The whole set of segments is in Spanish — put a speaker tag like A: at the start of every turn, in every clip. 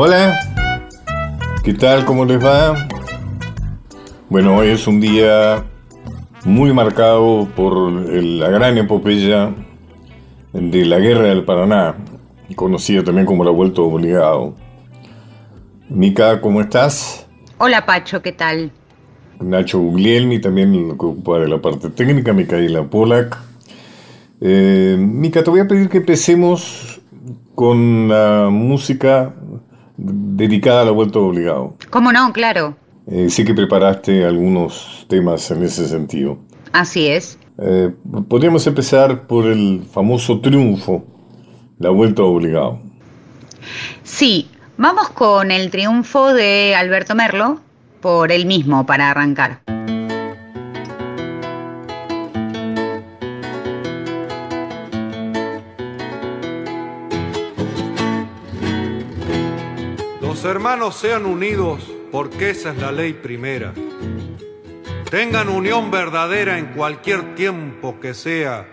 A: Hola, ¿qué tal? ¿Cómo les va? Bueno, hoy es un día muy marcado por la gran epopeya de la Guerra del Paraná, conocida también como la Vuelta Obligado. Mica, ¿cómo estás?
B: Hola Pacho, ¿qué tal?
A: Nacho Guglielmi, también que ocupa de la parte técnica, Micaela Polak. Eh, Mica, te voy a pedir que empecemos con la música dedicada a la vuelta obligado.
B: ¿Cómo no? Claro.
A: Eh, sé que preparaste algunos temas en ese sentido.
B: Así es.
A: Eh, podríamos empezar por el famoso triunfo, la vuelta obligado.
B: Sí, vamos con el triunfo de Alberto Merlo por él mismo para arrancar.
C: Hermanos sean unidos porque esa es la ley primera. Tengan unión verdadera en cualquier tiempo que sea,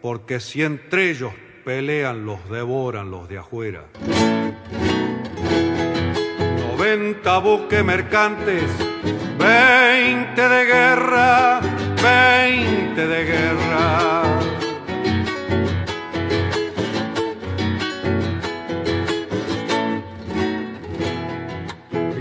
C: porque si entre ellos pelean, los devoran los de afuera. 90 buques mercantes, 20 de guerra, 20 de guerra.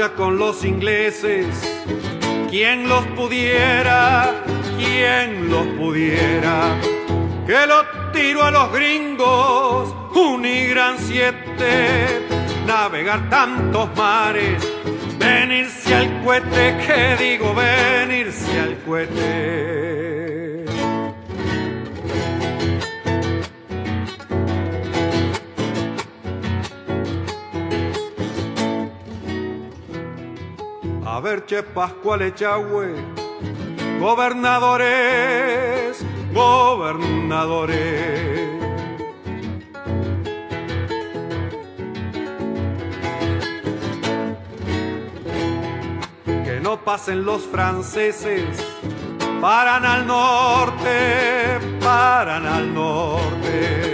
C: Con los ingleses, quien los pudiera, quien los pudiera, que lo tiro a los gringos, un y gran siete. Navegar tantos mares, venirse al cohete, que digo venirse al cohete. A ver, Che Pascual Echagüe, gobernadores, gobernadores. no pasen los franceses, paran al norte, paran al norte.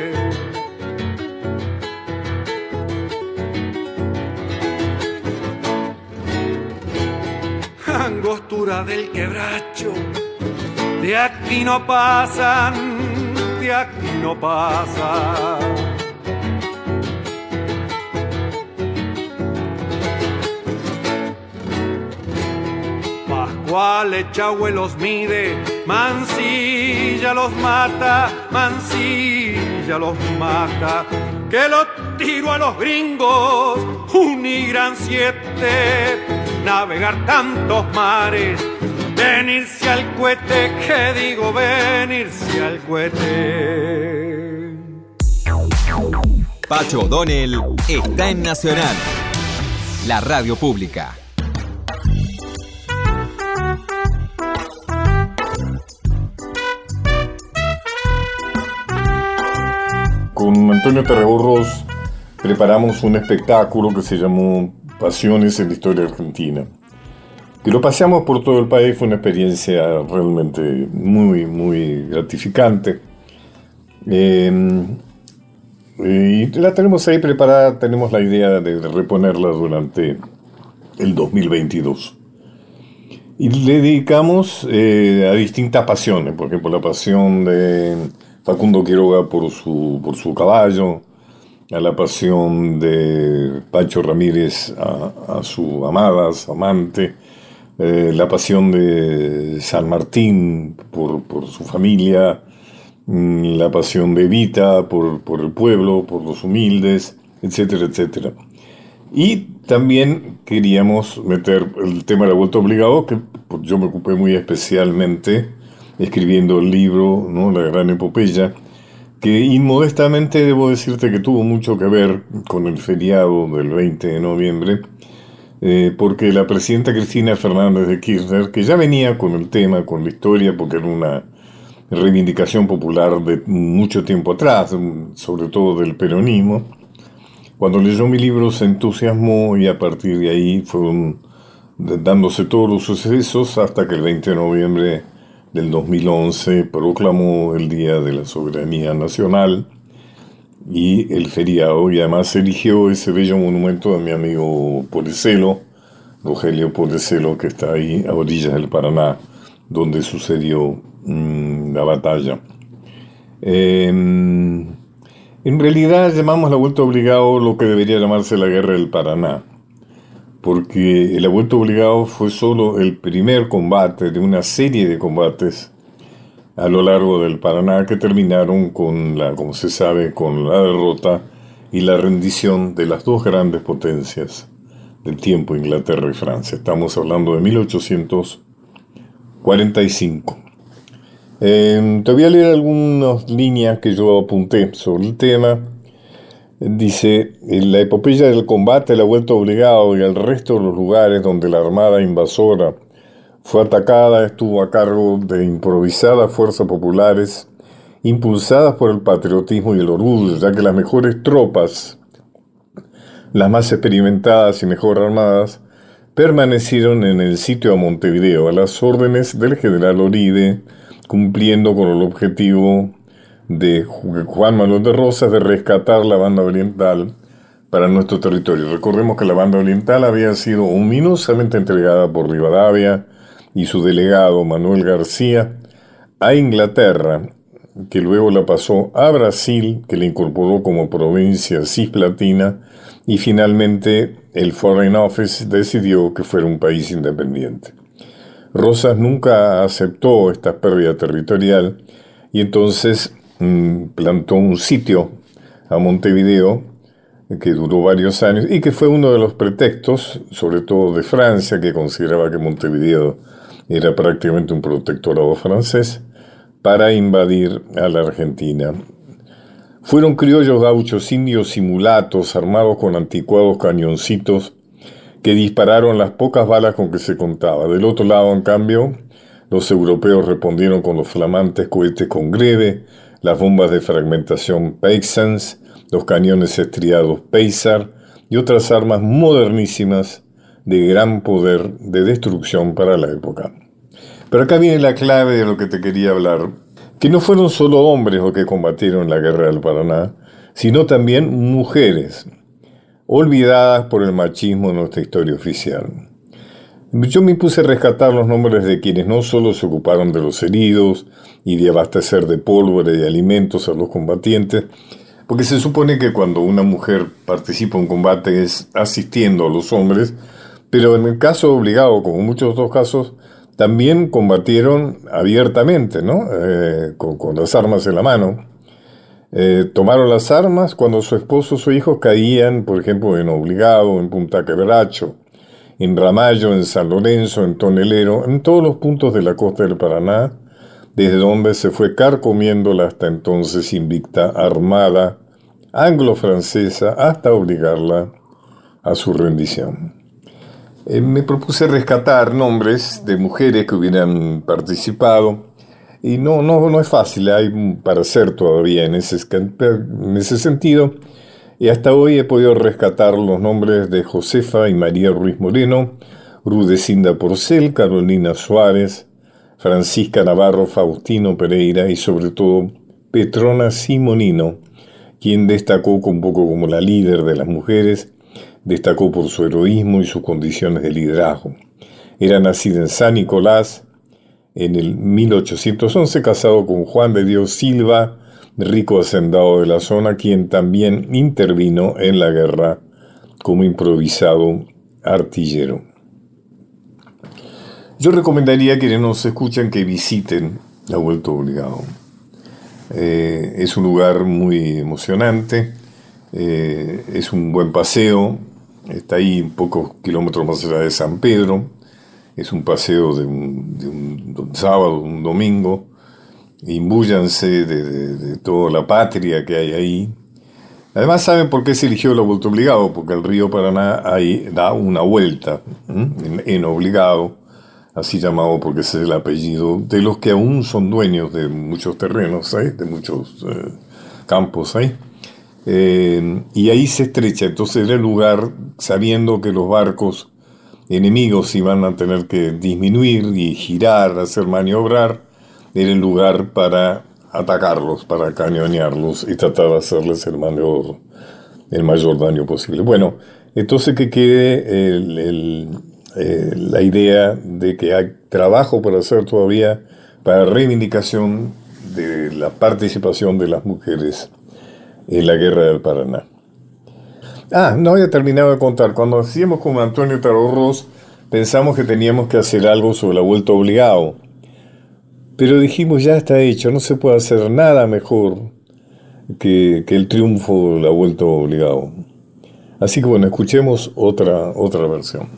C: Angostura del quebracho, de aquí no pasan, de aquí no pasan. Pascual Echagüe los mide, Mansilla los mata, Mansilla los mata. Que lo tiro a los gringos, un y gran siete, navegar tantos mares, venirse al cohete, que digo venirse al cohete.
D: Pacho O'Donnell está en Nacional, la radio pública.
A: con Antonio Terreborros preparamos un espectáculo que se llamó Pasiones en la Historia Argentina. Que lo paseamos por todo el país, fue una experiencia realmente muy, muy gratificante. Eh, y la tenemos ahí preparada, tenemos la idea de reponerla durante el 2022. Y le dedicamos eh, a distintas pasiones, por ejemplo, la pasión de Facundo Quiroga por su, por su caballo, a la pasión de Pacho Ramírez a, su amada, su amante, eh, la pasión de San Martín por, su familia, mm, la pasión de Evita por, por el pueblo, por los humildes, etcétera, etcétera. Y también queríamos meter el tema de la vuelta obligado, que yo me ocupé muy especialmente escribiendo el libro, ¿no? La gran epopeya, inmodestamente debo decirte que tuvo mucho que ver con el feriado del 20 de noviembre, eh, porque la presidenta Cristina Fernández de Kirchner, que ya venía con el tema, con la historia, porque era una reivindicación popular de mucho tiempo atrás, sobre todo del peronismo, cuando leyó mi libro se entusiasmó y a partir de ahí fueron dándose todos los sucesos hasta que el 20 de noviembre del 2011 proclamó el Día de la Soberanía Nacional y el feriado y además eligió ese bello monumento de mi amigo Policelo, Rogelio Policelo, que está ahí a orillas del Paraná, donde sucedió mm, la batalla. Em, en realidad llamamos la vuelta obligado lo que debería llamarse la guerra del Paraná porque el aborto obligado fue solo el primer combate de una serie de combates a lo largo del Paraná que terminaron con la, como se sabe, con la derrota y la rendición de las dos grandes potencias del tiempo, Inglaterra y Francia. Estamos hablando de 1845. Eh, te voy a leer algunas líneas que yo apunté sobre el tema Dice, la epopeya del combate, la vuelta obligado y el resto de los lugares donde la armada invasora. Fue atacada estuvo a cargo de improvisadas fuerzas populares impulsadas por el patriotismo y el orgullo, ya que las mejores tropas, las más experimentadas y mejor armadas, permanecieron en el sitio a Montevideo a las órdenes del general Oribe, cumpliendo con el objetivo de Juan Manuel de Rosas de rescatar la banda oriental para nuestro territorio. Recordemos que la banda oriental había sido ominosamente entregada por Rivadavia y su delegado Manuel García a Inglaterra, que luego la pasó a Brasil, que la incorporó como provincia cisplatina, y finalmente el Foreign Office decidió que fuera un país independiente. Rosas nunca aceptó esta pérdida territorial y entonces plantó un sitio a Montevideo que duró varios años y que fue uno de los pretextos, sobre todo de Francia, que consideraba que Montevideo era prácticamente un protectorado francés, para invadir a la Argentina. Fueron criollos gauchos indios simulatos armados con anticuados cañoncitos que dispararon las pocas balas con que se contaba. Del otro lado, en cambio, los europeos respondieron con los flamantes cohetes con greve, las bombas de fragmentación Paysans, los cañones estriados Paysar y otras armas modernísimas de gran poder de destrucción para la época. Pero acá viene la clave de lo que te quería hablar, que no fueron solo hombres los que combatieron la guerra del Paraná, sino también mujeres, olvidadas por el machismo en nuestra historia oficial. Yo me puse a rescatar los nombres de quienes no solo se ocuparon de los heridos y de abastecer de pólvora y alimentos a los combatientes, porque se supone que cuando una mujer participa en combate es asistiendo a los hombres, pero en el caso obligado, como en muchos otros casos, también combatieron abiertamente, ¿no? Eh, con, las armas en la mano. Eh, tomaron las armas cuando su esposo o su hijo caían, por ejemplo, en Obligado, en Punta Quebracho en Ramallo, en San Lorenzo, en Tonelero, en todos los puntos de la costa del Paraná, desde donde se fue carcomiendo la hasta entonces invicta armada anglo-francesa hasta obligarla a su rendición. Eh, me propuse rescatar nombres de mujeres que hubieran participado y no, no, no es fácil, hay para hacer todavía en ese, en ese sentido. Y hasta hoy he podido rescatar los nombres de Josefa y María Ruiz Moreno, Rudecinda Porcel, Carolina Suárez, Francisca Navarro, Faustino Pereira y sobre todo Petrona Simonino, quien destacó un poco como la líder de las mujeres, destacó por su heroísmo y sus condiciones de liderazgo. Era nacida en San Nicolás en el 1811, casado con Juan de Dios Silva, rico hacendado de la zona, quien también intervino en la guerra como improvisado artillero. Yo recomendaría a quienes nos escuchan que visiten la Vuelta Obligado. Eh, es un lugar muy emocionante, eh, es un buen paseo, está ahí pocos kilómetros más allá de San Pedro, es un paseo de un, de un sábado, un domingo, imbúyanse de, toda la patria que hay ahí. Además saben por qué se eligió la vuelta obligado, porque el río Paraná ahí da una vuelta en, obligado, así llamado porque es el apellido de los que aún son dueños de muchos terrenos, de muchos eh, campos ahí. Eh, y ahí se estrecha, entonces el lugar, sabiendo que los barcos enemigos iban a tener que disminuir y girar, hacer maniobrar, era el lugar para atacarlos, para cañonearlos y tratar de hacerles el mayor, el mayor daño posible. Bueno, entonces que quede eh, la idea de que hay trabajo por hacer todavía para reivindicación de la participación de las mujeres en la guerra del Paraná. Ah, no había terminado de contar. Cuando hacíamos con Antonio Tarorros, pensamos que teníamos que hacer algo sobre la vuelta obligado. Pero dijimos, ya está hecho, no se puede hacer nada mejor que, el triunfo la vuelta obligado. Así que bueno, escuchemos otra, otra versión.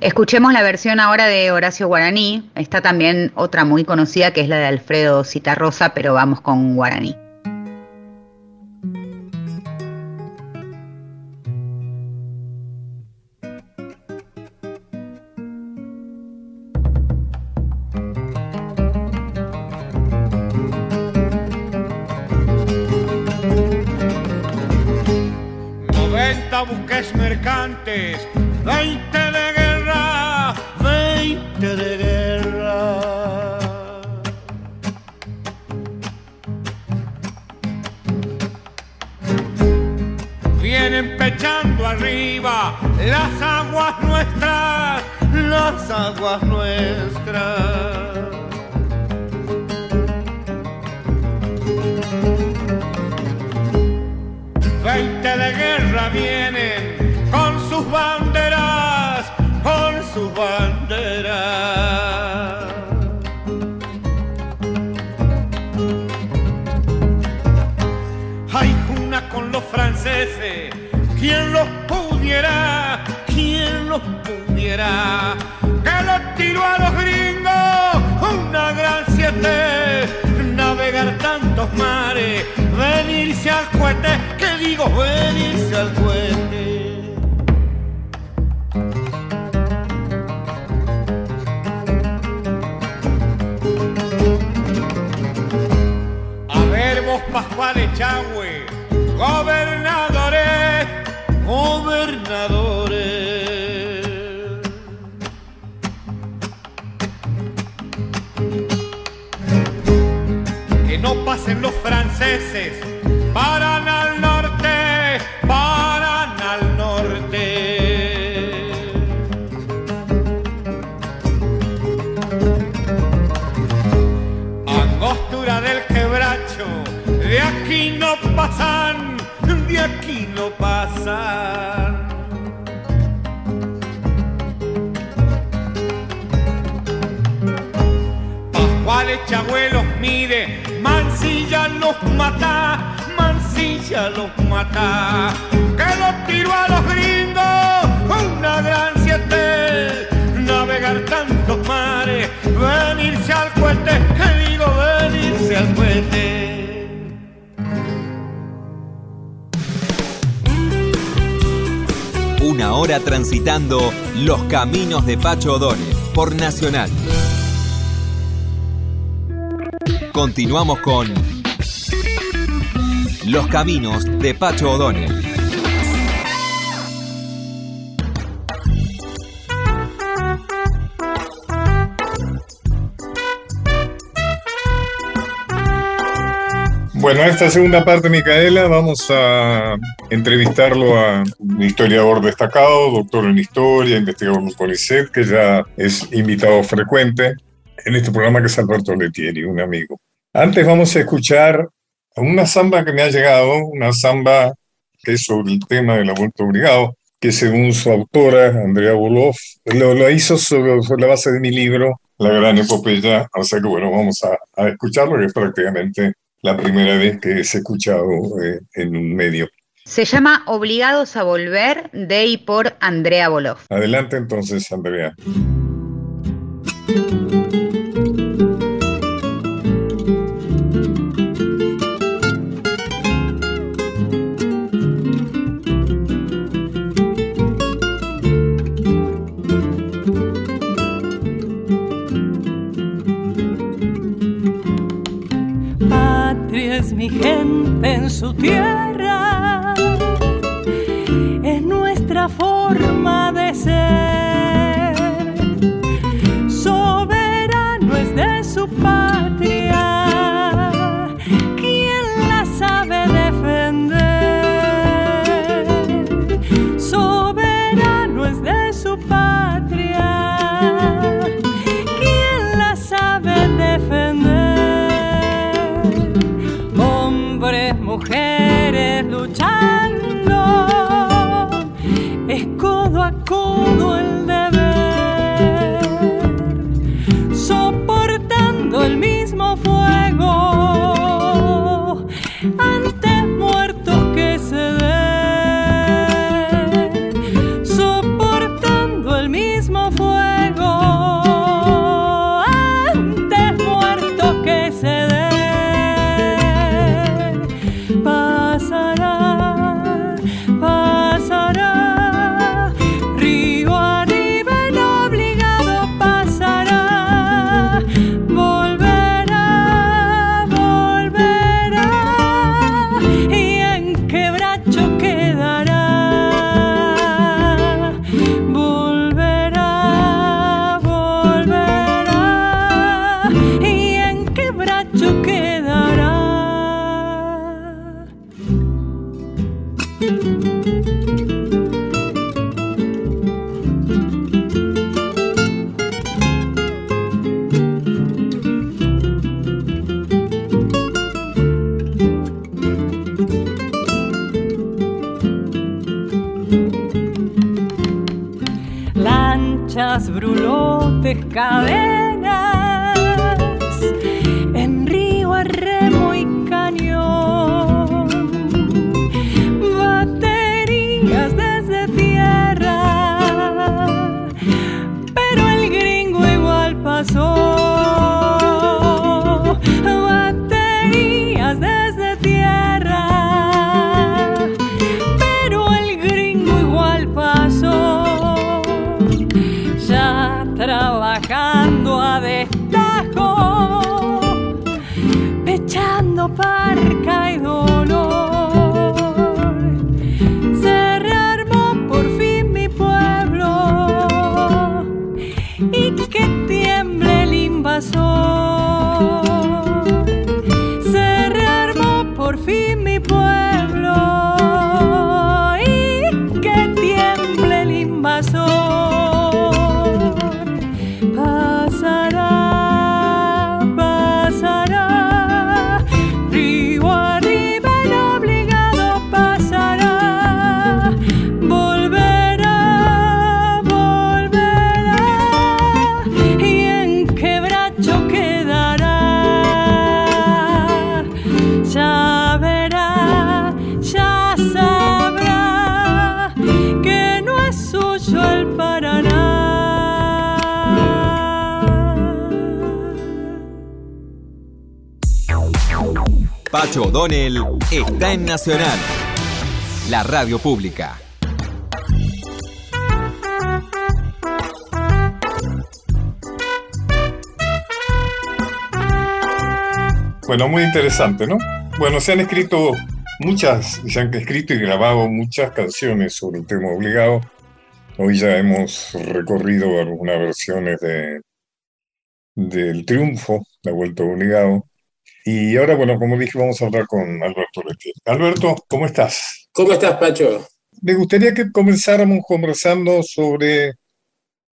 B: Escuchemos la versión ahora de Horacio Guaraní. Está también otra muy conocida que es la de Alfredo Citarrosa, pero vamos con Guaraní.
E: Cohete, que digo venirse al cohete. Pascual Echagüe, gobernadores, gobernadores. Que no pasen los franceses, aquí no pasan. Pascual Echagüe mide, Mansilla los mata, Mansilla los mata. Que los tiró a los gringos, una gran siete, navegar tantos mares, venirse al cohete, que digo venirse al cohete.
D: Una hora transitando los caminos de Pacho O'Donnell por Nacional. Continuamos con Los caminos de Pacho O'Donnell.
A: Bueno, en esta segunda parte, Micaela, vamos a entrevistarlo a un historiador destacado, doctor en historia, investigador en CONICET, que ya es invitado frecuente en este programa, que es Alberto Letieri, un amigo. Antes vamos a escuchar una samba que me ha llegado, una samba que es sobre el tema de la vuelta obligado, que según su autora, Andrea Boloff, lo, hizo sobre, la base de mi libro, La Gran Epopeya. O sea que bueno, vamos a, a escucharlo, que es prácticamente la primera vez que es escuchado eh, en un medio.
B: Se llama Obligados a Volver de y por Andrea Boloff.
A: Adelante entonces, Andrea.
D: Pacho O'Donnell está en Nacional, la radio pública.
A: Bueno, muy interesante, ¿no? Bueno, se han escrito muchas, se han escrito y grabado muchas canciones sobre el tema obligado. Hoy ya hemos recorrido algunas versiones de del triunfo, la vuelta obligado. Y ahora, bueno, como dije, vamos a hablar con Alberto Letier. Alberto, ¿cómo estás?
F: ¿Cómo estás, Pacho?
A: Me gustaría que comenzáramos conversando sobre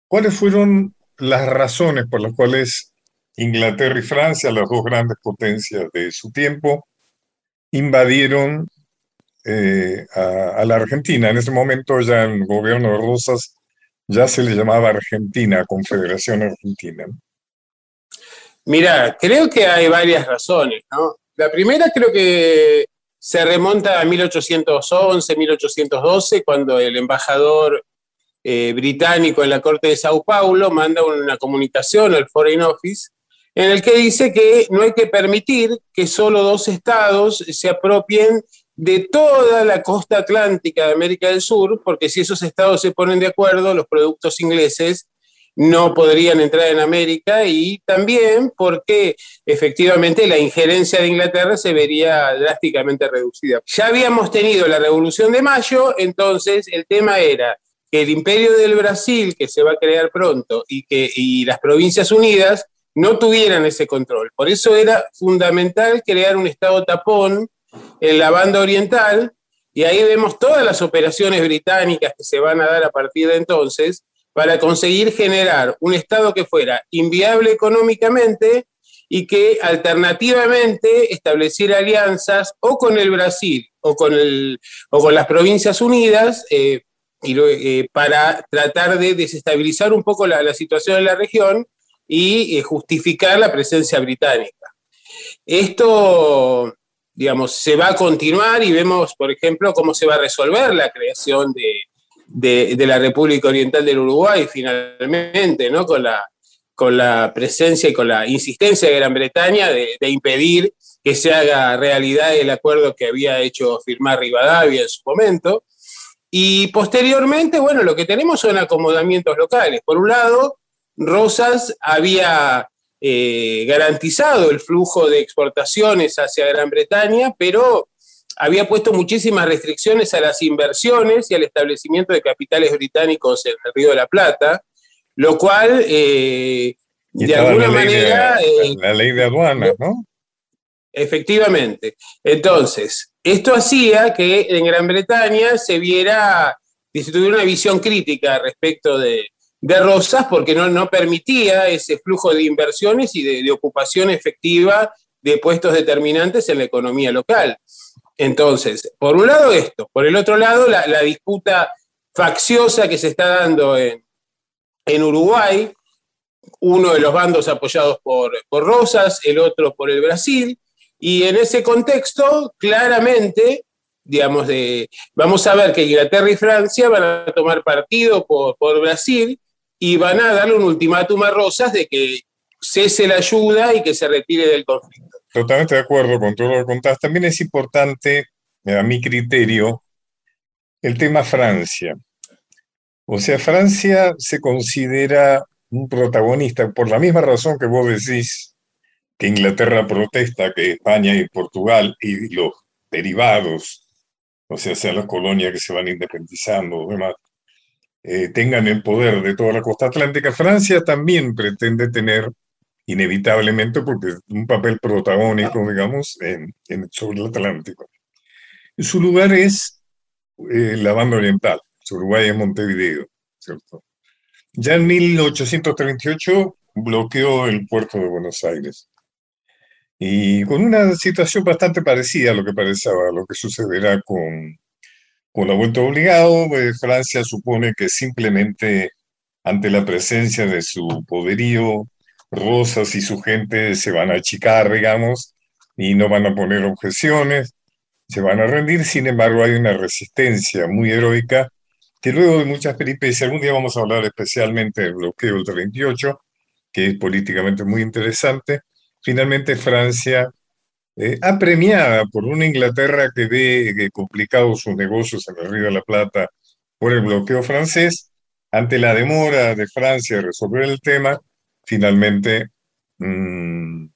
A: cuáles fueron las razones por las cuales Inglaterra y Francia, las dos grandes potencias de su tiempo, invadieron eh, a, a la Argentina. En ese momento ya el gobierno de Rosas ya se le llamaba Argentina, Confederación Argentina.
F: Mira, creo que hay varias razones, ¿no? La primera creo que se remonta a 1811, 1812, cuando el embajador eh, británico en la Corte de Sao Paulo manda una comunicación al Foreign Office en el que dice que no hay que permitir que solo dos estados se apropien de toda la costa atlántica de América del Sur, porque si esos estados se ponen de acuerdo, los productos ingleses no podrían entrar en América y también porque efectivamente la injerencia de Inglaterra se vería drásticamente reducida. Ya habíamos tenido la Revolución de Mayo, entonces el tema era que el imperio del Brasil, que se va a crear pronto, y, que, y las provincias unidas no tuvieran ese control. Por eso era fundamental crear un Estado tapón en la banda oriental, y ahí vemos todas las operaciones británicas que se van a dar a partir de entonces para conseguir generar un Estado que fuera inviable económicamente y que alternativamente estableciera alianzas o con el Brasil o con, el, o con las Provincias Unidas eh, eh, para tratar de desestabilizar un poco la, situación en la región y eh, justificar la presencia británica. Esto, digamos, se va a continuar y vemos, por ejemplo, cómo se va a resolver la creación de, de, la República Oriental del Uruguay finalmente, ¿no? Con la, con la presencia y con la insistencia de Gran Bretaña de, impedir que se haga realidad el acuerdo que había hecho firmar Rivadavia en su momento. Y posteriormente, bueno, lo que tenemos son acomodamientos locales. Por un lado, Rosas había eh, garantizado el flujo de exportaciones hacia Gran Bretaña, pero había puesto muchísimas restricciones a las inversiones y al establecimiento de capitales británicos en el Río de la Plata, lo cual, eh, de alguna manera...
A: Eh, la ley de aduanas, ¿no?
F: Efectivamente. Entonces, esto hacía que en Gran Bretaña se viera, se tuviera una visión crítica respecto de, Rosas, porque no, no, permitía ese flujo de inversiones y de, ocupación efectiva de puestos determinantes en la economía local. Entonces, por un lado esto, por el otro lado la, disputa facciosa que se está dando en, en, Uruguay, uno de los bandos apoyados por, por Rosas, el otro por el Brasil, y en ese contexto, claramente, digamos, de, vamos a ver que Inglaterra y Francia van a tomar partido por, Brasil y van a darle un ultimátum a Rosas de que cese la ayuda y que se retire del conflicto.
A: Totalmente de acuerdo con todo lo que contás. También es importante, a mi criterio, el tema Francia. O sea, Francia se considera un protagonista por la misma razón que vos decís que Inglaterra protesta que España y Portugal y los derivados, o sea, sean las colonias que se van independizando o demás, eh, tengan el poder de toda la costa atlántica. Francia también pretende tener, inevitablemente, porque un papel protagónico, digamos, en, sobre el Atlántico. Su lugar es eh, la banda oriental, Uruguay es Montevideo, ¿cierto? Ya en 1838 bloqueó el puerto de Buenos Aires. Y con una situación bastante parecida a lo que parecía, lo que sucederá con, con la vuelta obligado, pues, Francia supone que simplemente ante la presencia de su poderío, Rosas y su gente se van a achicar, digamos, y no van a poner objeciones, se van a rendir, sin embargo hay una resistencia muy heroica que luego de muchas peripecias, algún día vamos a hablar especialmente del bloqueo del 38, que es políticamente muy interesante, finalmente Francia, eh, apremiada por una Inglaterra que ve complicados sus negocios en el Río de la Plata por el bloqueo francés, ante la demora de Francia de resolver el tema, finalmente mm,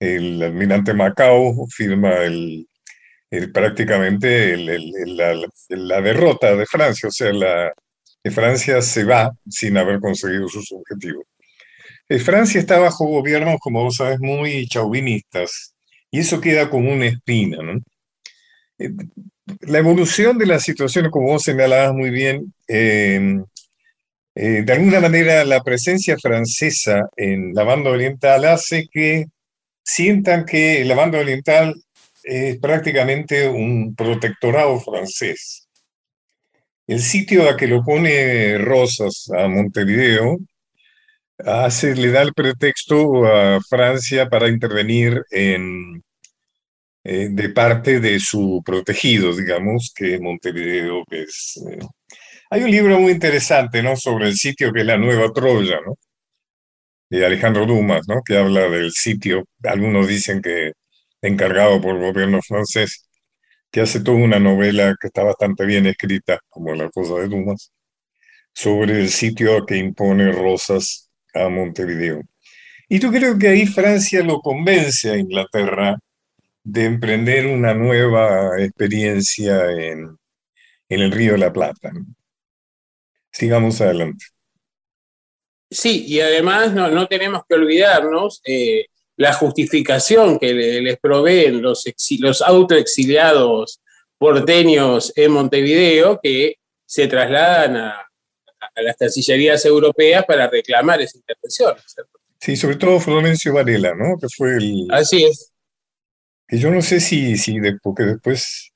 A: el almirante Macao firma el, prácticamente la, derrota de Francia, o sea, la, Francia se va sin haber conseguido sus objetivos. Eh, Francia está bajo gobiernos, como vos sabes, muy chauvinistas, y eso queda como una espina. ¿no? Eh, la evolución de la situación, como vos señalabas muy bien, em, eh, de alguna manera la presencia francesa en la banda oriental hace que sientan que la banda oriental es prácticamente un protectorado francés. El sitio a que lo pone Rosas a Montevideo hace, le da el pretexto a Francia para intervenir en, eh, de parte de su protegido, digamos, que Montevideo, que es... Eh, hay un libro muy interesante, ¿no?, sobre el sitio que es la Nueva Troya, ¿no?, de Alejandro Dumas, ¿no?, que habla del sitio, algunos dicen que encargado por el gobierno francés, que hace toda una novela que está bastante bien escrita, como la cosa de Dumas sobre el sitio que impone Rosas a Montevideo. Y yo creo que ahí Francia lo convence a Inglaterra de emprender una nueva experiencia en, el Río de la Plata. Sigamos adelante.
F: Sí, y además no, tenemos que olvidarnos eh, la justificación que les proveen los, los autoexiliados porteños en Montevideo que se trasladan a, las cancillerías europeas para reclamar esa intervención.
A: Sí, sobre todo Florencio Varela, ¿no? Que fue el...
F: Así es.
A: Que yo no sé si, si porque después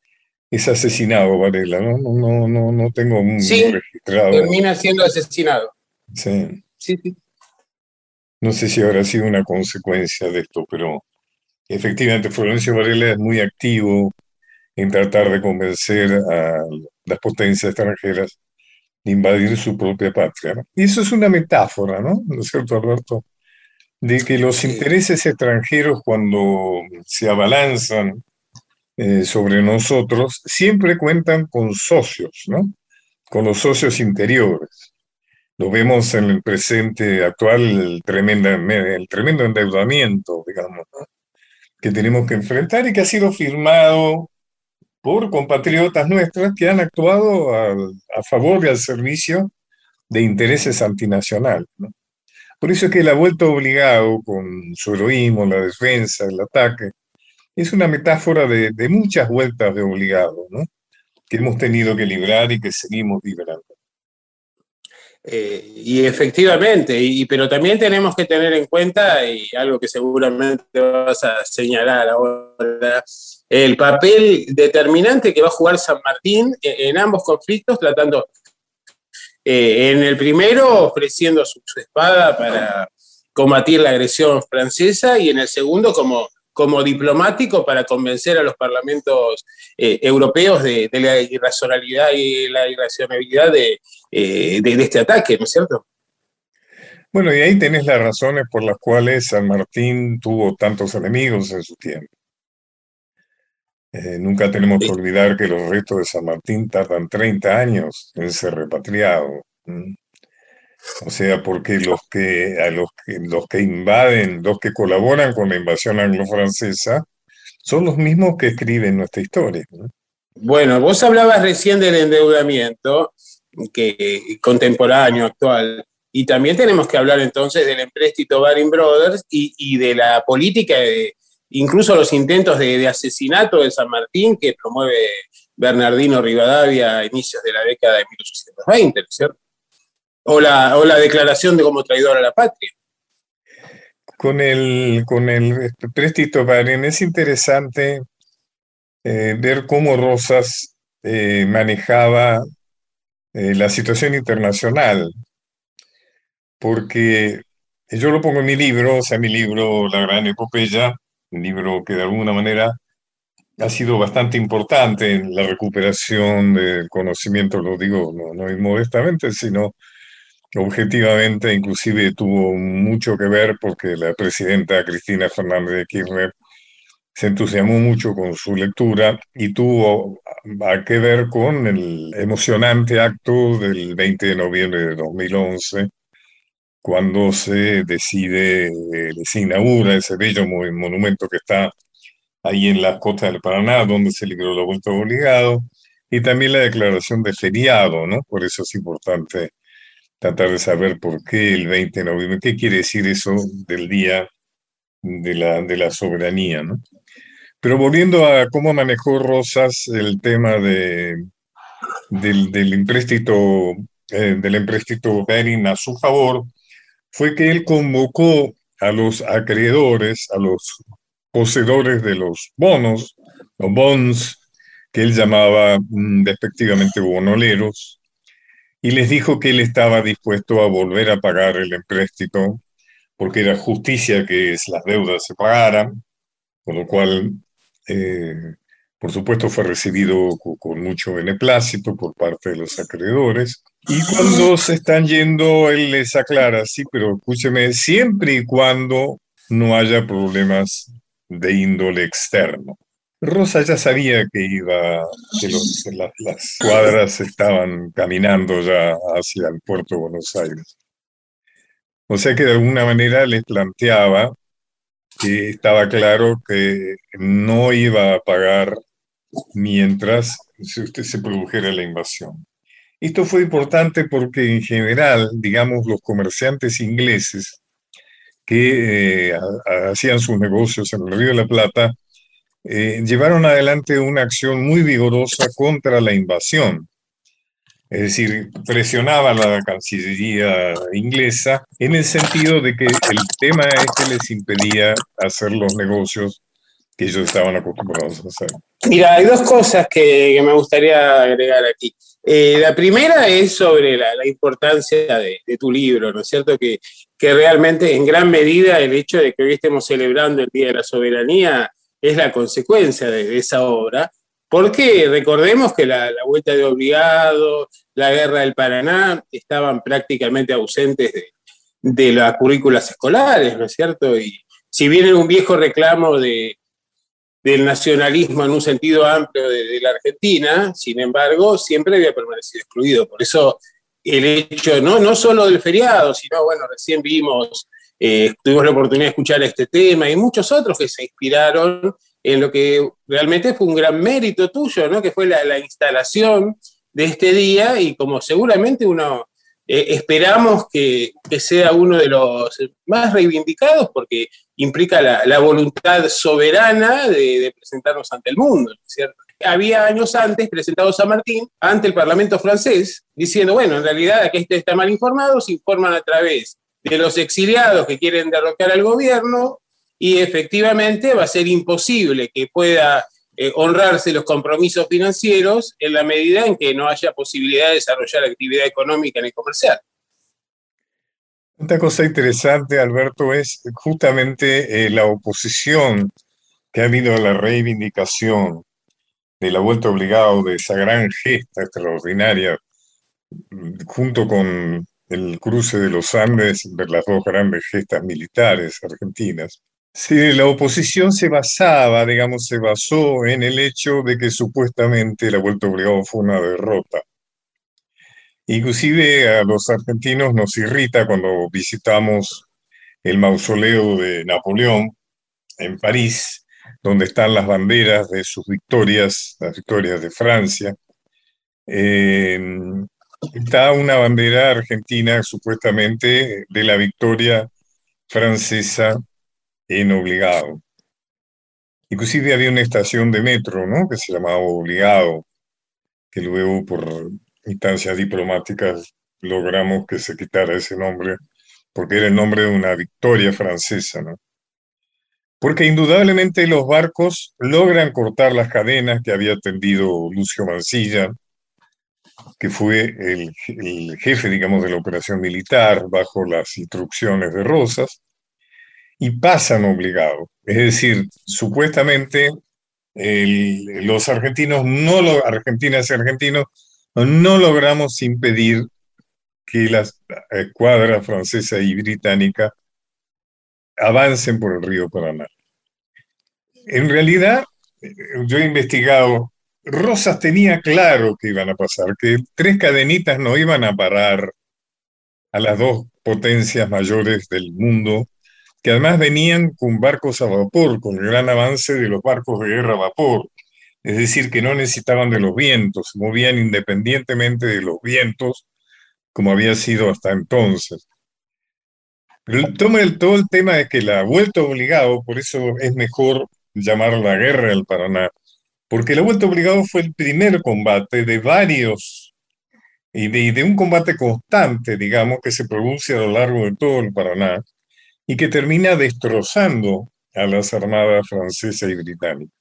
A: es asesinado Varela, ¿no? No, no, no, no tengo un
F: sí, registrado. termina siendo asesinado.
A: Sí. Sí, sí. No sé si habrá sido una consecuencia de esto, pero efectivamente Florencio Varela es muy activo en tratar de convencer a las potencias extranjeras de invadir su propia patria. Y eso es una metáfora, ¿no? ¿No es cierto, Alberto? De que los intereses extranjeros cuando se abalanzan eh, sobre nosotros siempre cuentan con socios, ¿no? Con los socios interiores. Lo vemos en el presente actual, el tremendo, el tremendo endeudamiento, digamos, que tenemos que enfrentar y que ha sido firmado por compatriotas nuestras que han actuado a, favor y al servicio de intereses antinacionales. Por eso es que él ha vuelto obligado con su heroísmo, la defensa, el ataque. Es una metáfora de, de muchas vueltas de obligado, ¿no? que hemos tenido que librar y que seguimos librando.
F: Eh, y efectivamente, pero también tenemos que tener en cuenta, y algo que seguramente vas a señalar ahora, el papel determinante que va a jugar San Martín en, ambos conflictos, tratando eh, en el primero ofreciendo su, espada para combatir la agresión francesa y en el segundo como como diplomático para convencer a los parlamentos eh, europeos de, la irracionalidad y la irracionalidad eh, de, este ataque, ¿no es cierto?
A: Bueno, y ahí tenés las razones por las cuales San Martín tuvo tantos enemigos en su tiempo. Eh, nunca tenemos que olvidar que los restos de San Martín tardan 30 años en ser repatriados. O sea, porque los que, a los que, los que invaden, los que colaboran con la invasión anglo-francesa, son los mismos que escriben nuestra historia.
F: Bueno, vos hablabas recién del endeudamiento que, contemporáneo, actual, y también tenemos que hablar entonces del empréstito Baring Brothers y, de la política, de, incluso los intentos de, de, asesinato de San Martín que promueve Bernardino Rivadavia a inicios de la década de 1820, ¿no es cierto? O la, o la declaración de como traidor a la patria.
A: Con el, con el préstito Baren es interesante eh, ver cómo Rosas eh, manejaba eh, la situación internacional, porque yo lo pongo en mi libro, o sea, mi libro La Gran Epopeya, un libro que de alguna manera ha sido bastante importante en la recuperación del conocimiento, lo digo no, no inmodestamente, sino objetivamente, inclusive tuvo mucho que ver porque la presidenta Cristina Fernández de Kirchner se entusiasmó mucho con su lectura y tuvo a que ver con el emocionante acto del 20 de noviembre de 2011, cuando se decide, eh, se inaugura ese bello monumento que está ahí en la costa del Paraná, donde se libró la vuelta obligado, y también la declaración de feriado, ¿no? Por eso es importante tratar de saber por qué el 20 de noviembre, qué quiere decir eso del día de la, de la soberanía, ¿no? Pero volviendo a cómo manejó Rosas el tema de, del, del empréstito, eh, del empréstito Bering a su favor, fue que él convocó a los acreedores, a los poseedores de los bonos, los bonds, que él llamaba mm, despectivamente bonoleros, y les dijo que él estaba dispuesto a volver a pagar el empréstito porque era justicia que las deudas se pagaran, con lo cual, eh, por supuesto, fue recibido con, mucho beneplácito por parte de los acreedores. Y cuando se están yendo, él les aclara, sí, pero escúcheme, siempre y cuando no haya problemas de índole externo. Rosa ya sabía que iba, que las cuadras estaban caminando ya hacia el puerto de Buenos Aires. O sea que de alguna manera les planteaba que estaba claro que no iba a pagar mientras se produjera la invasión. Esto fue importante porque en general, digamos, los comerciantes ingleses que eh, hacían sus negocios en el Río de la Plata, eh, llevaron adelante una acción muy vigorosa contra la invasión. Es decir, presionaban a la Cancillería inglesa en el sentido de que el tema este les impedía hacer los negocios que ellos estaban acostumbrados a hacer.
F: Mira, hay dos cosas que, me gustaría agregar aquí. Eh, la primera es sobre la, importancia de, tu libro, ¿no es cierto? Que, que realmente en gran medida el hecho de que hoy estemos celebrando el Día de la Soberanía es la consecuencia de, esa obra, porque recordemos que la, vuelta de obligado, la guerra del Paraná estaban prácticamente ausentes de, de las currículas escolares, ¿no es cierto? Y si bien era un viejo reclamo de, del nacionalismo en un sentido amplio de, la Argentina, sin embargo, siempre había permanecido excluido. Por eso el hecho, no, no solo del feriado, sino, bueno, recién vimos eh, tuvimos la oportunidad de escuchar este tema y muchos otros que se inspiraron en lo que realmente fue un gran mérito tuyo, ¿no? que fue la, instalación de este día y como seguramente uno eh, esperamos que, sea uno de los más reivindicados porque implica la, voluntad soberana de, presentarnos ante el mundo, ¿cierto? Había años antes presentado San Martín ante el Parlamento francés diciendo, bueno, en realidad aquí está mal informado, se informan a través de los exiliados que quieren derrocar al gobierno y efectivamente va a ser imposible que pueda eh, honrarse los compromisos financieros en la medida en que no haya posibilidad de desarrollar actividad económica ni comercial.
A: Otra cosa interesante, Alberto, es justamente eh, la oposición que ha habido a la reivindicación de la vuelta obligado de esa gran gesta extraordinaria, junto con el cruce de los Andes de las dos grandes gestas militares argentinas. Sí, la oposición se basaba, digamos, se basó en el hecho de que supuestamente la Vuelta Obligado fue una derrota. Inclusive a los argentinos nos irrita cuando visitamos el mausoleo de Napoleón en París, donde están las banderas de sus victorias, las victorias de Francia. Eh, está una bandera argentina supuestamente de la victoria francesa en Obligado. Inclusive había una estación de metro, ¿no? Que se llamaba Obligado, que luego por instancias diplomáticas logramos que se quitara ese nombre, porque era el nombre de una victoria francesa, ¿no? Porque indudablemente los barcos logran cortar las cadenas que había tendido Lucio Mancilla, que fue el, jefe, digamos, de la operación militar bajo las instrucciones de Rosas, y pasan obligados. Es decir, supuestamente los argentinos, no lo, argentinas y argentinos, no logramos impedir que las escuadras francesa y británica avancen por el río Paraná. En realidad, yo he investigado Rosas tenía claro que iban a pasar, que tres cadenitas no iban a parar a las dos potencias mayores del mundo, que además venían con barcos a vapor, con el gran avance de los barcos de guerra a vapor, es decir, que no necesitaban de los vientos, movían independientemente de los vientos, como había sido hasta entonces. Pero el, todo el tema de que la vuelta obligado, por eso es mejor llamar la guerra del Paraná, porque la vuelta obligado fue el primer combate de varios y de, un combate constante, digamos, que se produce a lo largo de todo el Paraná y que termina destrozando a las armadas francesa y británica.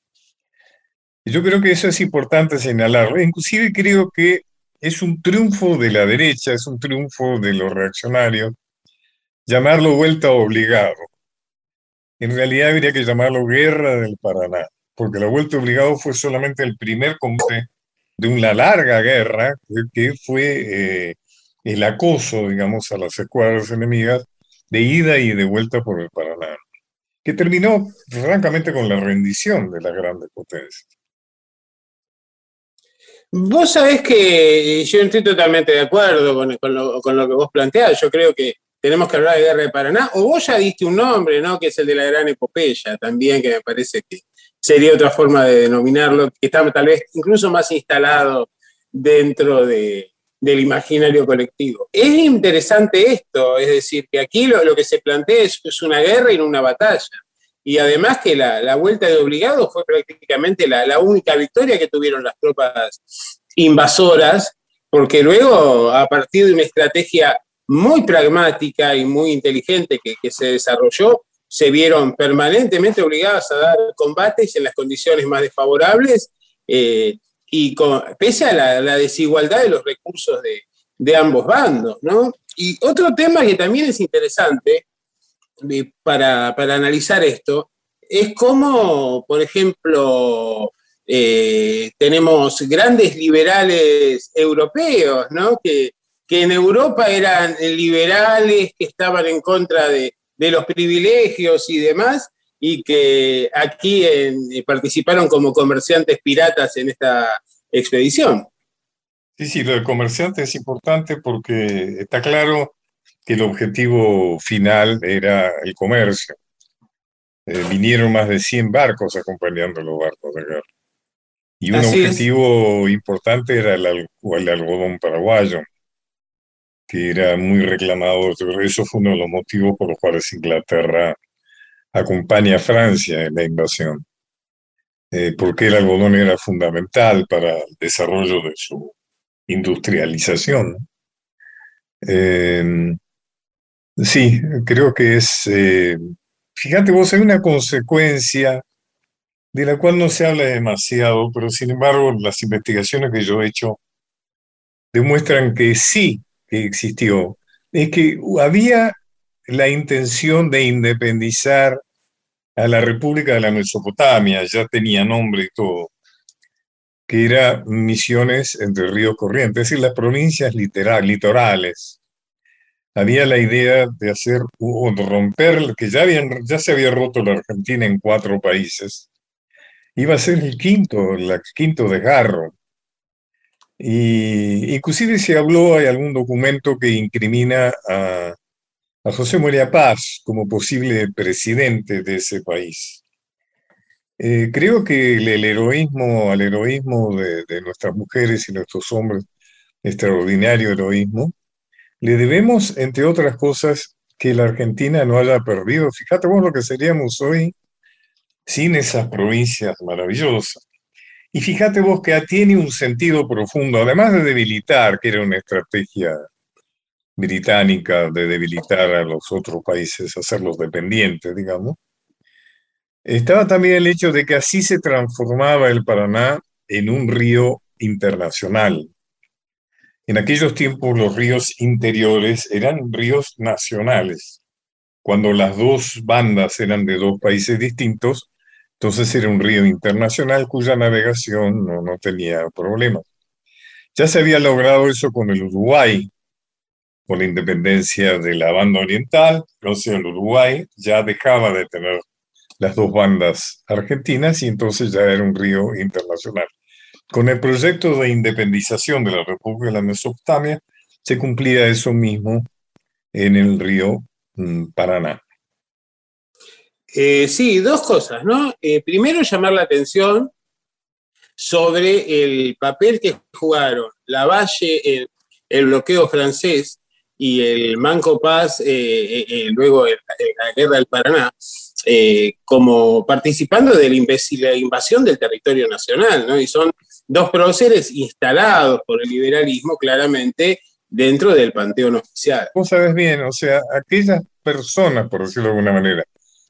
A: Yo creo que eso es importante señalarlo. Inclusive creo que es un triunfo de la derecha, es un triunfo de los reaccionarios, llamarlo vuelta obligado. En realidad habría que llamarlo guerra del Paraná porque la vuelta obligado fue solamente el primer combate de una larga guerra que fue eh, el acoso, digamos, a las escuadras enemigas de ida y de vuelta por el Paraná. que terminó francamente con la rendición de las grandes potencias.
F: Vos sabés que yo estoy totalmente de acuerdo con, lo, que vos planteás. Yo creo que tenemos que hablar de guerra de Paraná. O vos ya diste un nombre, ¿no? Que es el de la gran epopeya también, que me parece que sería otra forma de denominarlo, que está tal vez incluso más instalado dentro del imaginario colectivo. Es interesante esto, es decir, que aquí lo, que se plantea es, una guerra y no una batalla. Y además que la, vuelta de obligado fue prácticamente la, única victoria que tuvieron las tropas invasoras, porque luego, a partir de una estrategia muy pragmática y muy inteligente que, se desarrolló, se vieron permanentemente obligadas a dar combates en las condiciones más desfavorables eh, y pese a la, desigualdad de los recursos de, ambos bandos. Y otro tema que también es interesante eh, para, analizar esto es cómo, por ejemplo, eh, tenemos grandes liberales europeos, que, que, en Europa eran liberales, que estaban en contra de, de los privilegios y demás, y que aquí eh, participaron como comerciantes piratas en esta expedición.
A: Sí, sí, lo de comerciantes es importante porque está claro que el objetivo final era el comercio. Eh, vinieron más de 100 barcos acompañando los barcos de guerra. Y un objetivo importante era el, el, algodón paraguayo, que era muy reclamado. Eso fue uno de los motivos por los cuales Inglaterra acompaña a Francia en la invasión, eh, porque el algodón era fundamental para el desarrollo de su industrialización. Em, sí, creo que es, eh, fíjate vos, hay una consecuencia de la cual no se habla demasiado, pero sin embargo las investigaciones que yo he hecho demuestran que sí existió, es que había la intención de independizar a la República de la Mesopotamia, ya tenía nombre y todo, que era Misiones entre Río Corriente, es decir, las provincias literal, litorales. Había la idea de hacer, o romper, que ya, habían, ya se había roto la Argentina en cuatro países, iba a ser el quinto, el quinto desgarro. Y inclusive se habló, hay algún documento que incrimina a, a José María Paz como posible presidente de ese país. Eh, creo que el, heroísmo, al heroísmo de, de, nuestras mujeres y nuestros hombres, extraordinario heroísmo, le debemos, entre otras cosas, que la Argentina no haya perdido. Fíjate vos lo que seríamos hoy sin esas provincias maravillosas. Y fíjate vos que tiene un sentido profundo, además de debilitar, que era una estrategia británica de debilitar a los otros países, hacerlos dependientes, digamos, estaba también el hecho de que así se transformaba el Paraná en un río internacional. En aquellos tiempos los ríos interiores eran ríos nacionales. Cuando las dos bandas eran de dos países distintos, entonces era un río internacional cuya navegación no, no tenía problemas. Ya se había logrado eso con el Uruguay, con la independencia de la banda oriental, entonces el Uruguay ya dejaba de tener las dos bandas argentinas y entonces ya era un río internacional. Con el proyecto de independización de la República de la Mesopotamia se cumplía eso mismo en el río mm, Paraná.
F: Eh, sí, dos cosas, ¿no? Eh, primero, llamar la atención sobre el papel que jugaron la Valle, el bloqueo francés y el Manco Paz, eh, luego la, guerra del Paraná, como participando de la, invasión del territorio nacional, ¿no? Y son dos próceres instalados por el liberalismo claramente dentro del panteón oficial.
A: Vos sabes bien, o sea, aquellas personas, por decirlo de alguna manera,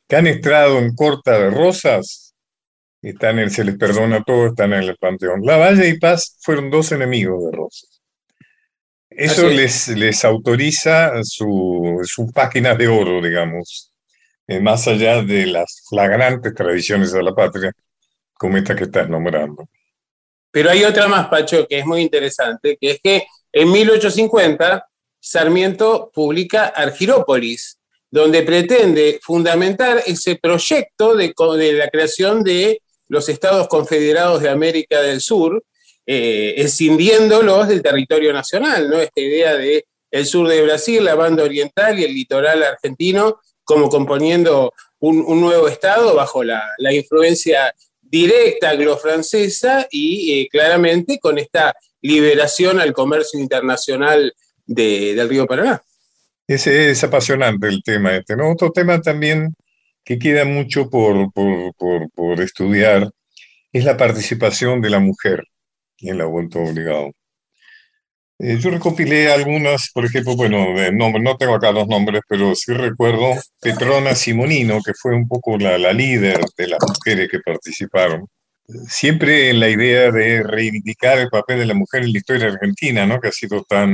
A: que han entrado en Corta de Rosas, están en, se les perdona todo, están en el panteón. La Valle y Paz fueron dos enemigos de Rosas. Eso les, les autoriza sus su páginas de oro, digamos, eh, más allá de las flagrantes tradiciones de la patria, como esta que estás nombrando.
F: Pero hay otra más, Pacho, que es muy interesante, que es que en 1850 Sarmiento publica Argirópolis, donde pretende fundamentar ese proyecto de, la creación de los Estados Confederados de América del Sur, eh, escindiéndolos del territorio nacional, ¿no? Esta idea de el sur de Brasil, la banda oriental y el litoral argentino como componiendo un, nuevo Estado bajo la, influencia directa anglo-francesa y eh, claramente con esta liberación al comercio internacional del río Paraná.
A: Es apasionante el tema este. Otro tema también que queda mucho por, por, estudiar es la participación de la mujer en la vuelta obligado. Eh, yo recopilé algunas, por ejemplo, bueno, no tengo acá los nombres, pero sí recuerdo Petrona Simonino, que fue un poco la, la líder de las mujeres que participaron. Siempre en la idea de reivindicar el papel de la mujer en la historia argentina, ¿no? que ha sido tan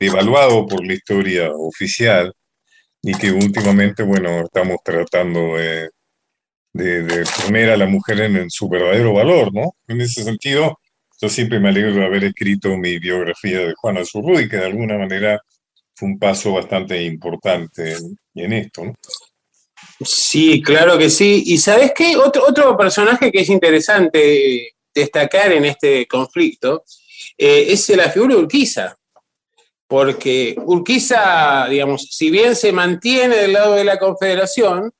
A: devaluado por la historia oficial y que últimamente, bueno, estamos tratando de, poner a la mujer en, su verdadero valor, ¿no? En ese sentido, yo siempre me alegro de haber escrito mi biografía de Juana Zurruy, que de alguna manera fue un paso bastante importante en, en esto, ¿no?
F: Sí, claro que sí. ¿Y sabes qué? Otro, otro personaje que es interesante destacar en este conflicto eh, es la figura de Urquiza porque Urquiza, digamos, si bien se mantiene del lado de la Confederación,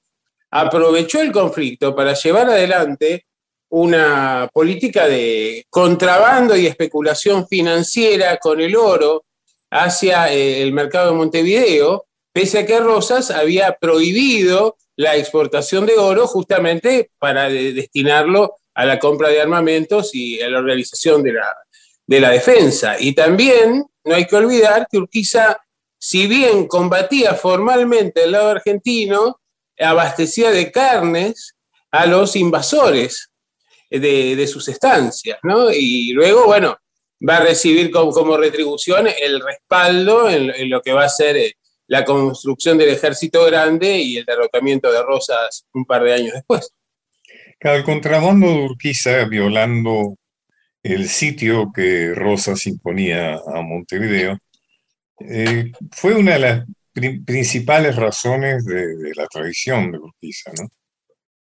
F: aprovechó el conflicto para llevar adelante una política de contrabando y especulación financiera con el oro hacia eh, el mercado de Montevideo, pese a que Rosas había prohibido la exportación de oro justamente para destinarlo a la compra de armamentos y a la organización de la, de la defensa. Y también no hay que olvidar que Urquiza, si bien combatía formalmente el lado argentino, abastecía de carnes a los invasores de, sus estancias, ¿no? Y luego, bueno, va a recibir como, retribución el respaldo en, lo que va a ser eh, la construcción del ejército grande y el derrotamiento de Rosas un par de años después.
A: El contrabando de Urquiza, violando el sitio que Rosas imponía a Montevideo, eh, fue una de las principales razones de, la tradición de Urquiza, ¿no?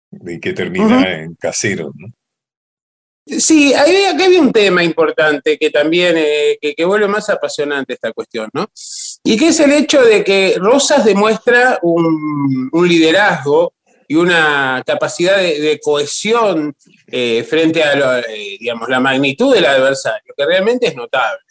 A: De que termina en casero, ¿no?
F: Sí, había, había un tema importante que también, eh, que, vuelve más apasionante esta cuestión, ¿no? Y que es el hecho de que Rosas demuestra un, un liderazgo y una capacidad de, cohesión eh, frente a eh, digamos, la magnitud del adversario, que realmente es notable.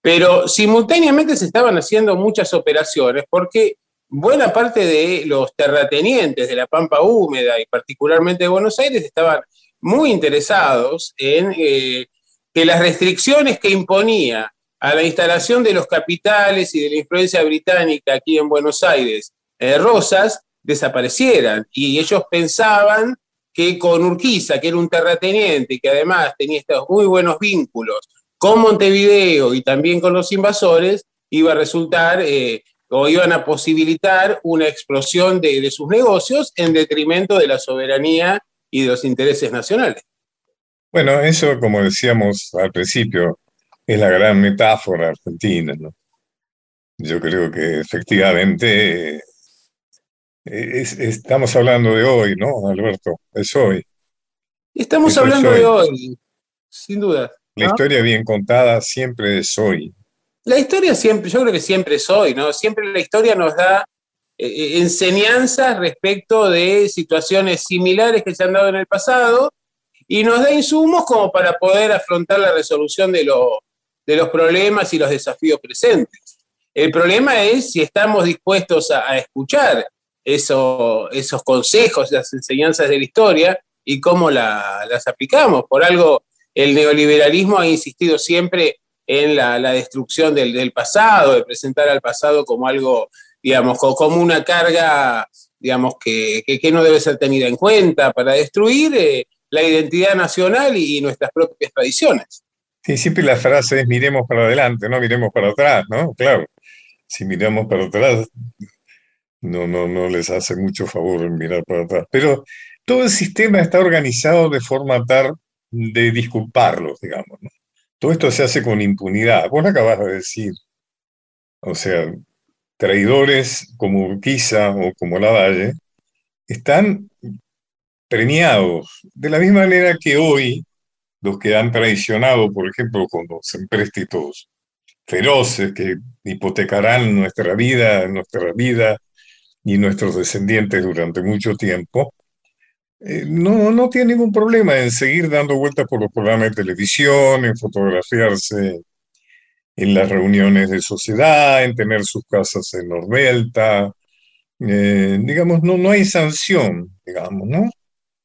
F: Pero simultáneamente se estaban haciendo muchas operaciones porque buena parte de los terratenientes de la Pampa Húmeda y particularmente de Buenos Aires estaban muy interesados en eh, que las restricciones que imponía a la instalación de los capitales y de la influencia británica aquí en Buenos Aires, Rosas, desaparecieran. Y ellos pensaban que con Urquiza, que era un terrateniente y que además tenía estos muy buenos vínculos con Montevideo y también con los invasores, iba a resultar eh, o iban a posibilitar una explosión de, de sus negocios en detrimento de la soberanía y de los intereses nacionales.
A: Bueno, eso, como decíamos al principio, es la gran metáfora argentina, ¿no? Yo creo que efectivamente estamos hablando de hoy, ¿no, Alberto? Es hoy.
F: Estamos hablando de hoy, sin duda.
A: La historia bien contada siempre es hoy.
F: La historia siempre, yo creo que siempre es hoy, ¿no? Siempre la historia nos da eh, eh, enseñanzas respecto de situaciones similares que se han dado en el pasado y nos da insumos como para poder afrontar la resolución de, de los problemas y los desafíos presentes. El problema es si estamos dispuestos a escuchar esos consejos, las enseñanzas de la historia y cómo las aplicamos. Por algo, el neoliberalismo ha insistido siempre en la, destrucción del, pasado, de presentar al pasado como algo, digamos, como una carga, digamos, que, no debe ser tenida en cuenta para destruir eh, la identidad nacional y, nuestras propias tradiciones.
A: Sí, siempre la frase es miremos para adelante, no miremos para atrás, ¿no? Claro, si miramos para atrás, no, no, no les hace mucho favor mirar para atrás. Pero todo el sistema está organizado de forma tal de disculparlos, digamos. Todo esto se hace con impunidad. Vos lo acabas de decir. O sea, traidores como Urquiza o como Lavalle están premiados, de la misma manera que hoy los que han traicionado, por ejemplo, con los empréstitos feroces que hipotecarán nuestra vida, nuestra vida y nuestros descendientes durante mucho tiempo, eh, no, no tiene ningún problema en seguir dando vueltas por los programas de televisión, en fotografiarse en las reuniones de sociedad, en tener sus casas en Nordelta. Eh, digamos, no, no hay sanción, digamos, ¿no?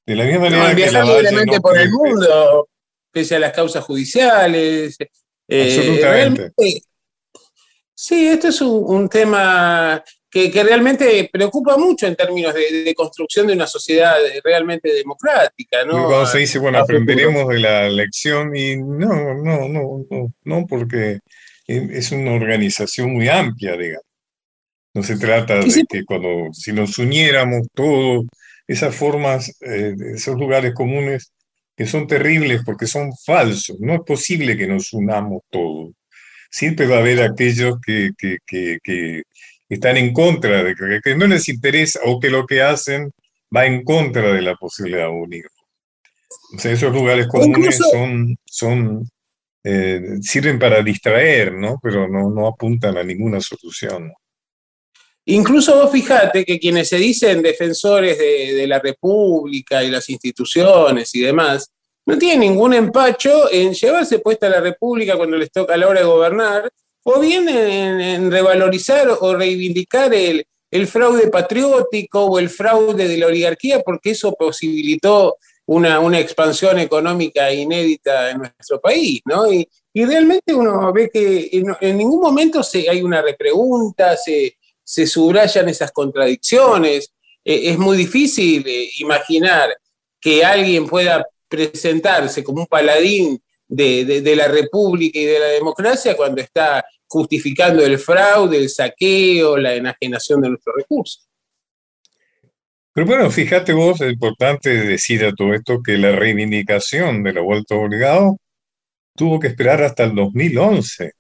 F: De la misma manera no, que viajar libremente por el mundo, pese a las causas judiciales.
A: Eh, Absolutamente.
F: sí, esto es un, tema que, realmente preocupa mucho en términos de, construcción de una sociedad realmente democrática. ¿no?
A: cuando se dice, bueno, aprenderemos de la lección y no, no, no, no, no, porque es una organización muy amplia, digamos. No se trata de que cuando, si nos uniéramos todos, esas formas, eh, esos lugares comunes que son terribles porque son falsos. No es posible que nos unamos todos. Siempre va a haber aquellos que, que, que, están en contra, de que, no les interesa o que lo que hacen va en contra de la posibilidad única. O sea, esos lugares comunes son, son, eh, sirven para distraer, ¿no? Pero no, no apuntan a ninguna solución.
F: Incluso vos fijate que quienes se dicen defensores de, la República y las instituciones y demás, no tienen ningún empacho en llevarse puesta la República cuando les toca a la hora de gobernar, o bien en, revalorizar o reivindicar el, fraude patriótico o el fraude de la oligarquía, porque eso posibilitó una, expansión económica inédita en nuestro país, ¿no? Y, realmente uno ve que en, ningún momento se, hay una repregunta, se, se subrayan esas contradicciones. Eh, es muy difícil eh, imaginar que alguien pueda presentarse como un paladín de, la República y de la democracia cuando está justificando el fraude, el saqueo, la enajenación de nuestros recursos.
A: Pero bueno, fíjate vos, es importante decir a todo esto que la reivindicación de la vuelta obligado tuvo que esperar hasta el 2011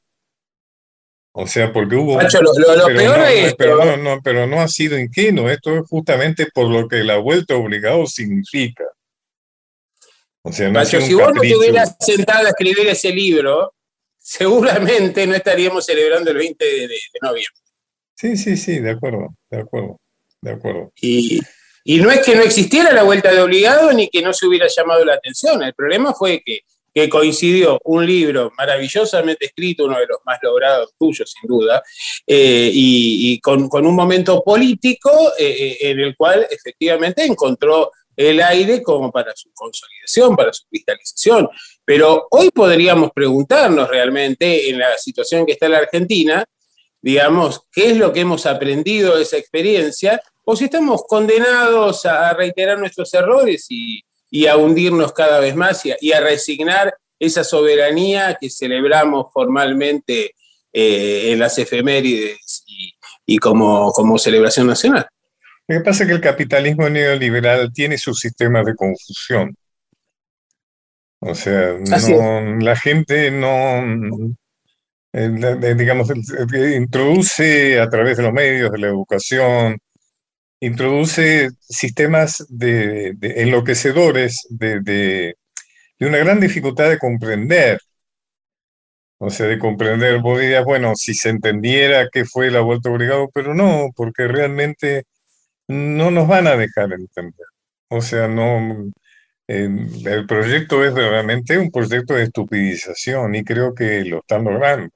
A: o sea, porque hubo...
F: lo, peor
A: no,
F: es...
A: Pero no, pero no ha sido ingenuo. Esto es justamente por lo que la vuelta obligado significa.
F: O sea, no si vos no te hubieras sentado a escribir ese libro, seguramente no estaríamos celebrando el 20 de, noviembre.
A: Sí, sí, sí, de acuerdo, de acuerdo, de acuerdo.
F: Y, y no es que no existiera la vuelta de obligado ni que no se hubiera llamado la atención. El problema fue que que coincidió un libro maravillosamente escrito, uno de los más logrados tuyos, sin duda, eh, y, con, un momento político eh, eh, en el cual efectivamente encontró el aire como para su consolidación, para su cristalización. Pero hoy podríamos preguntarnos realmente, en la situación que está la Argentina, digamos, qué es lo que hemos aprendido de esa experiencia, o si estamos condenados a reiterar nuestros errores y, y a hundirnos cada vez más y a, resignar esa soberanía que celebramos formalmente eh, en las efemérides y, como, como celebración nacional.
A: Lo que pasa es que el capitalismo neoliberal tiene su sistema de confusión. O sea, la gente no, eh, digamos, introduce a través de los medios, de la educación, introduce sistemas de, enloquecedores de, una gran dificultad de comprender. O sea, de comprender, vos dirías, bueno, si se entendiera qué fue la vuelta obligado, pero no, porque realmente no nos van a dejar entender. O sea, no, el proyecto es realmente un proyecto de estupidización y creo que lo están logrando.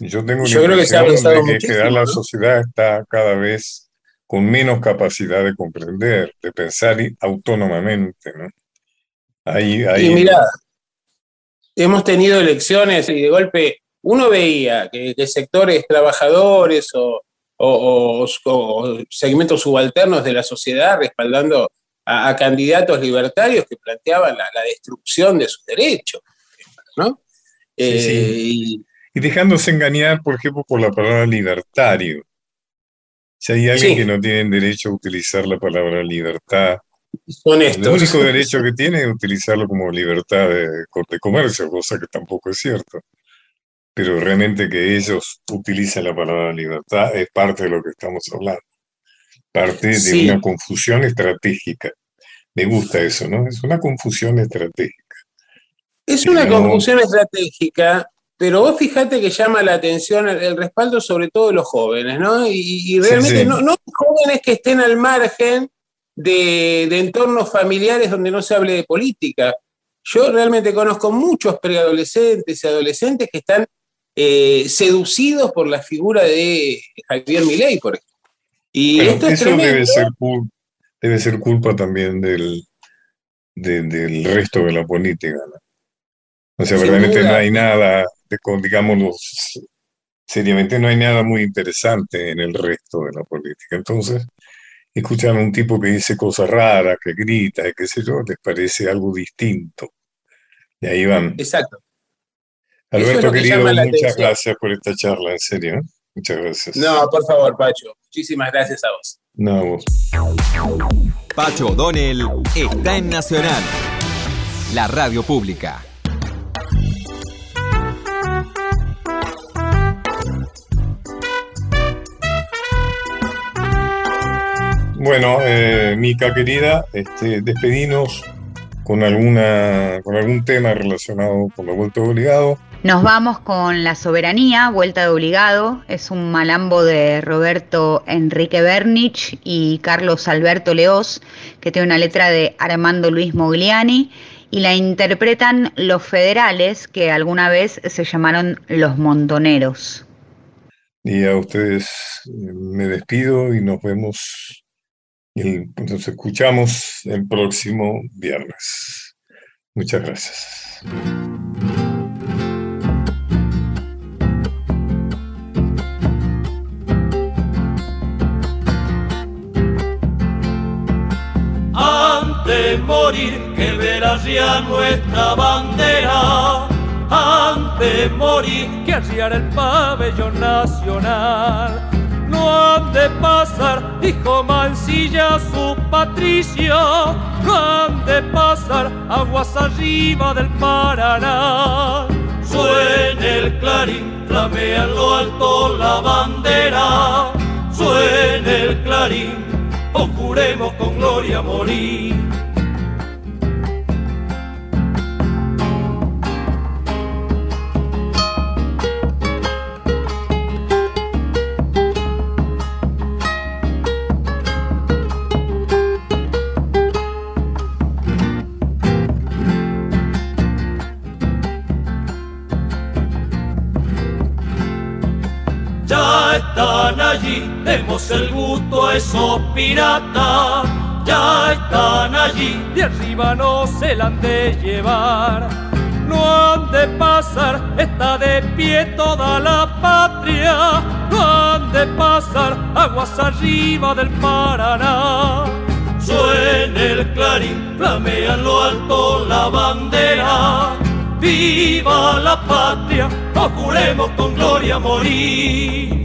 A: Yo tengo
F: Yo creo que se ha de
A: que la sociedad está cada vez con menos capacidad de comprender, de pensar autónomamente. ¿no?
F: Ahí, ahí... Y mira, hemos tenido elecciones y de golpe uno veía que, sectores trabajadores o, segmentos subalternos de la sociedad respaldando a, candidatos libertarios que planteaban la, destrucción de sus derechos. ¿no?
A: Eh, y, y dejándose engañar, por ejemplo, por la palabra libertario. Si hay alguien que no tiene derecho a utilizar la palabra libertad, el único derecho que tiene es utilizarlo como libertad de, de comercio, cosa que tampoco es cierto. Pero realmente que ellos utilizan la palabra libertad es parte de lo que estamos hablando, parte de una confusión estratégica. Me gusta eso, ¿no? Es una confusión estratégica.
F: Es una confusión estratégica, pero vos fíjate que llama la atención el, respaldo sobre todo de los jóvenes, ¿no? Y, realmente No, no jóvenes que estén al margen de, de, entornos familiares donde no se hable de política. Yo realmente conozco muchos preadolescentes y adolescentes que están eh, seducidos por la figura de Javier Milei, por ejemplo.
A: Y esto eso debe ser, debe ser culpa también del, del resto de la política. O sea, verdaderamente no hay nada, digámoslo seriamente, no hay nada muy interesante en el resto de la política. Entonces, escuchan a un tipo que dice cosas raras, que grita, qué sé yo, les parece algo distinto. Y ahí van.
F: Exacto.
A: Alberto, querido, muchas gracias por esta charla, en serio. ¿eh? Muchas gracias.
F: No, por favor, Pacho. Muchísimas gracias a vos.
A: No, a vos.
D: Pacho O'Donnell está en Nacional, la radio pública.
A: Bueno, eh, Mica querida, este, despedinos con, alguna, con algún tema relacionado con la vuelta de obligado.
B: Nos vamos con La Soberanía, Vuelta de Obligado. Es un malambo de Roberto Enrique Bernich y Carlos Alberto Leós, que tiene una letra de Armando Luis Mogliani y la interpretan los federales, que alguna vez se llamaron los montoneros.
A: Y a ustedes eh, me despido y nos vemos, nos escuchamos el próximo viernes. Muchas gracias.
E: Que verás ya nuestra bandera. Antes de morir que arriar el pabellón nacional. No han de pasar, dijo Mancilla su patricio, no han de pasar aguas arriba del Paraná. Suene el clarín, flamea en lo alto la bandera, suene el clarín, o juremos con gloria morir. Demos el gusto a esos piratas, ya están allí, de arriba no se la han de llevar. No han de pasar, está de pie toda la patria, no han de pasar aguas arriba del Paraná. Suene el clarín, flamea en lo alto la bandera, viva la patria, no juremos con gloria morir.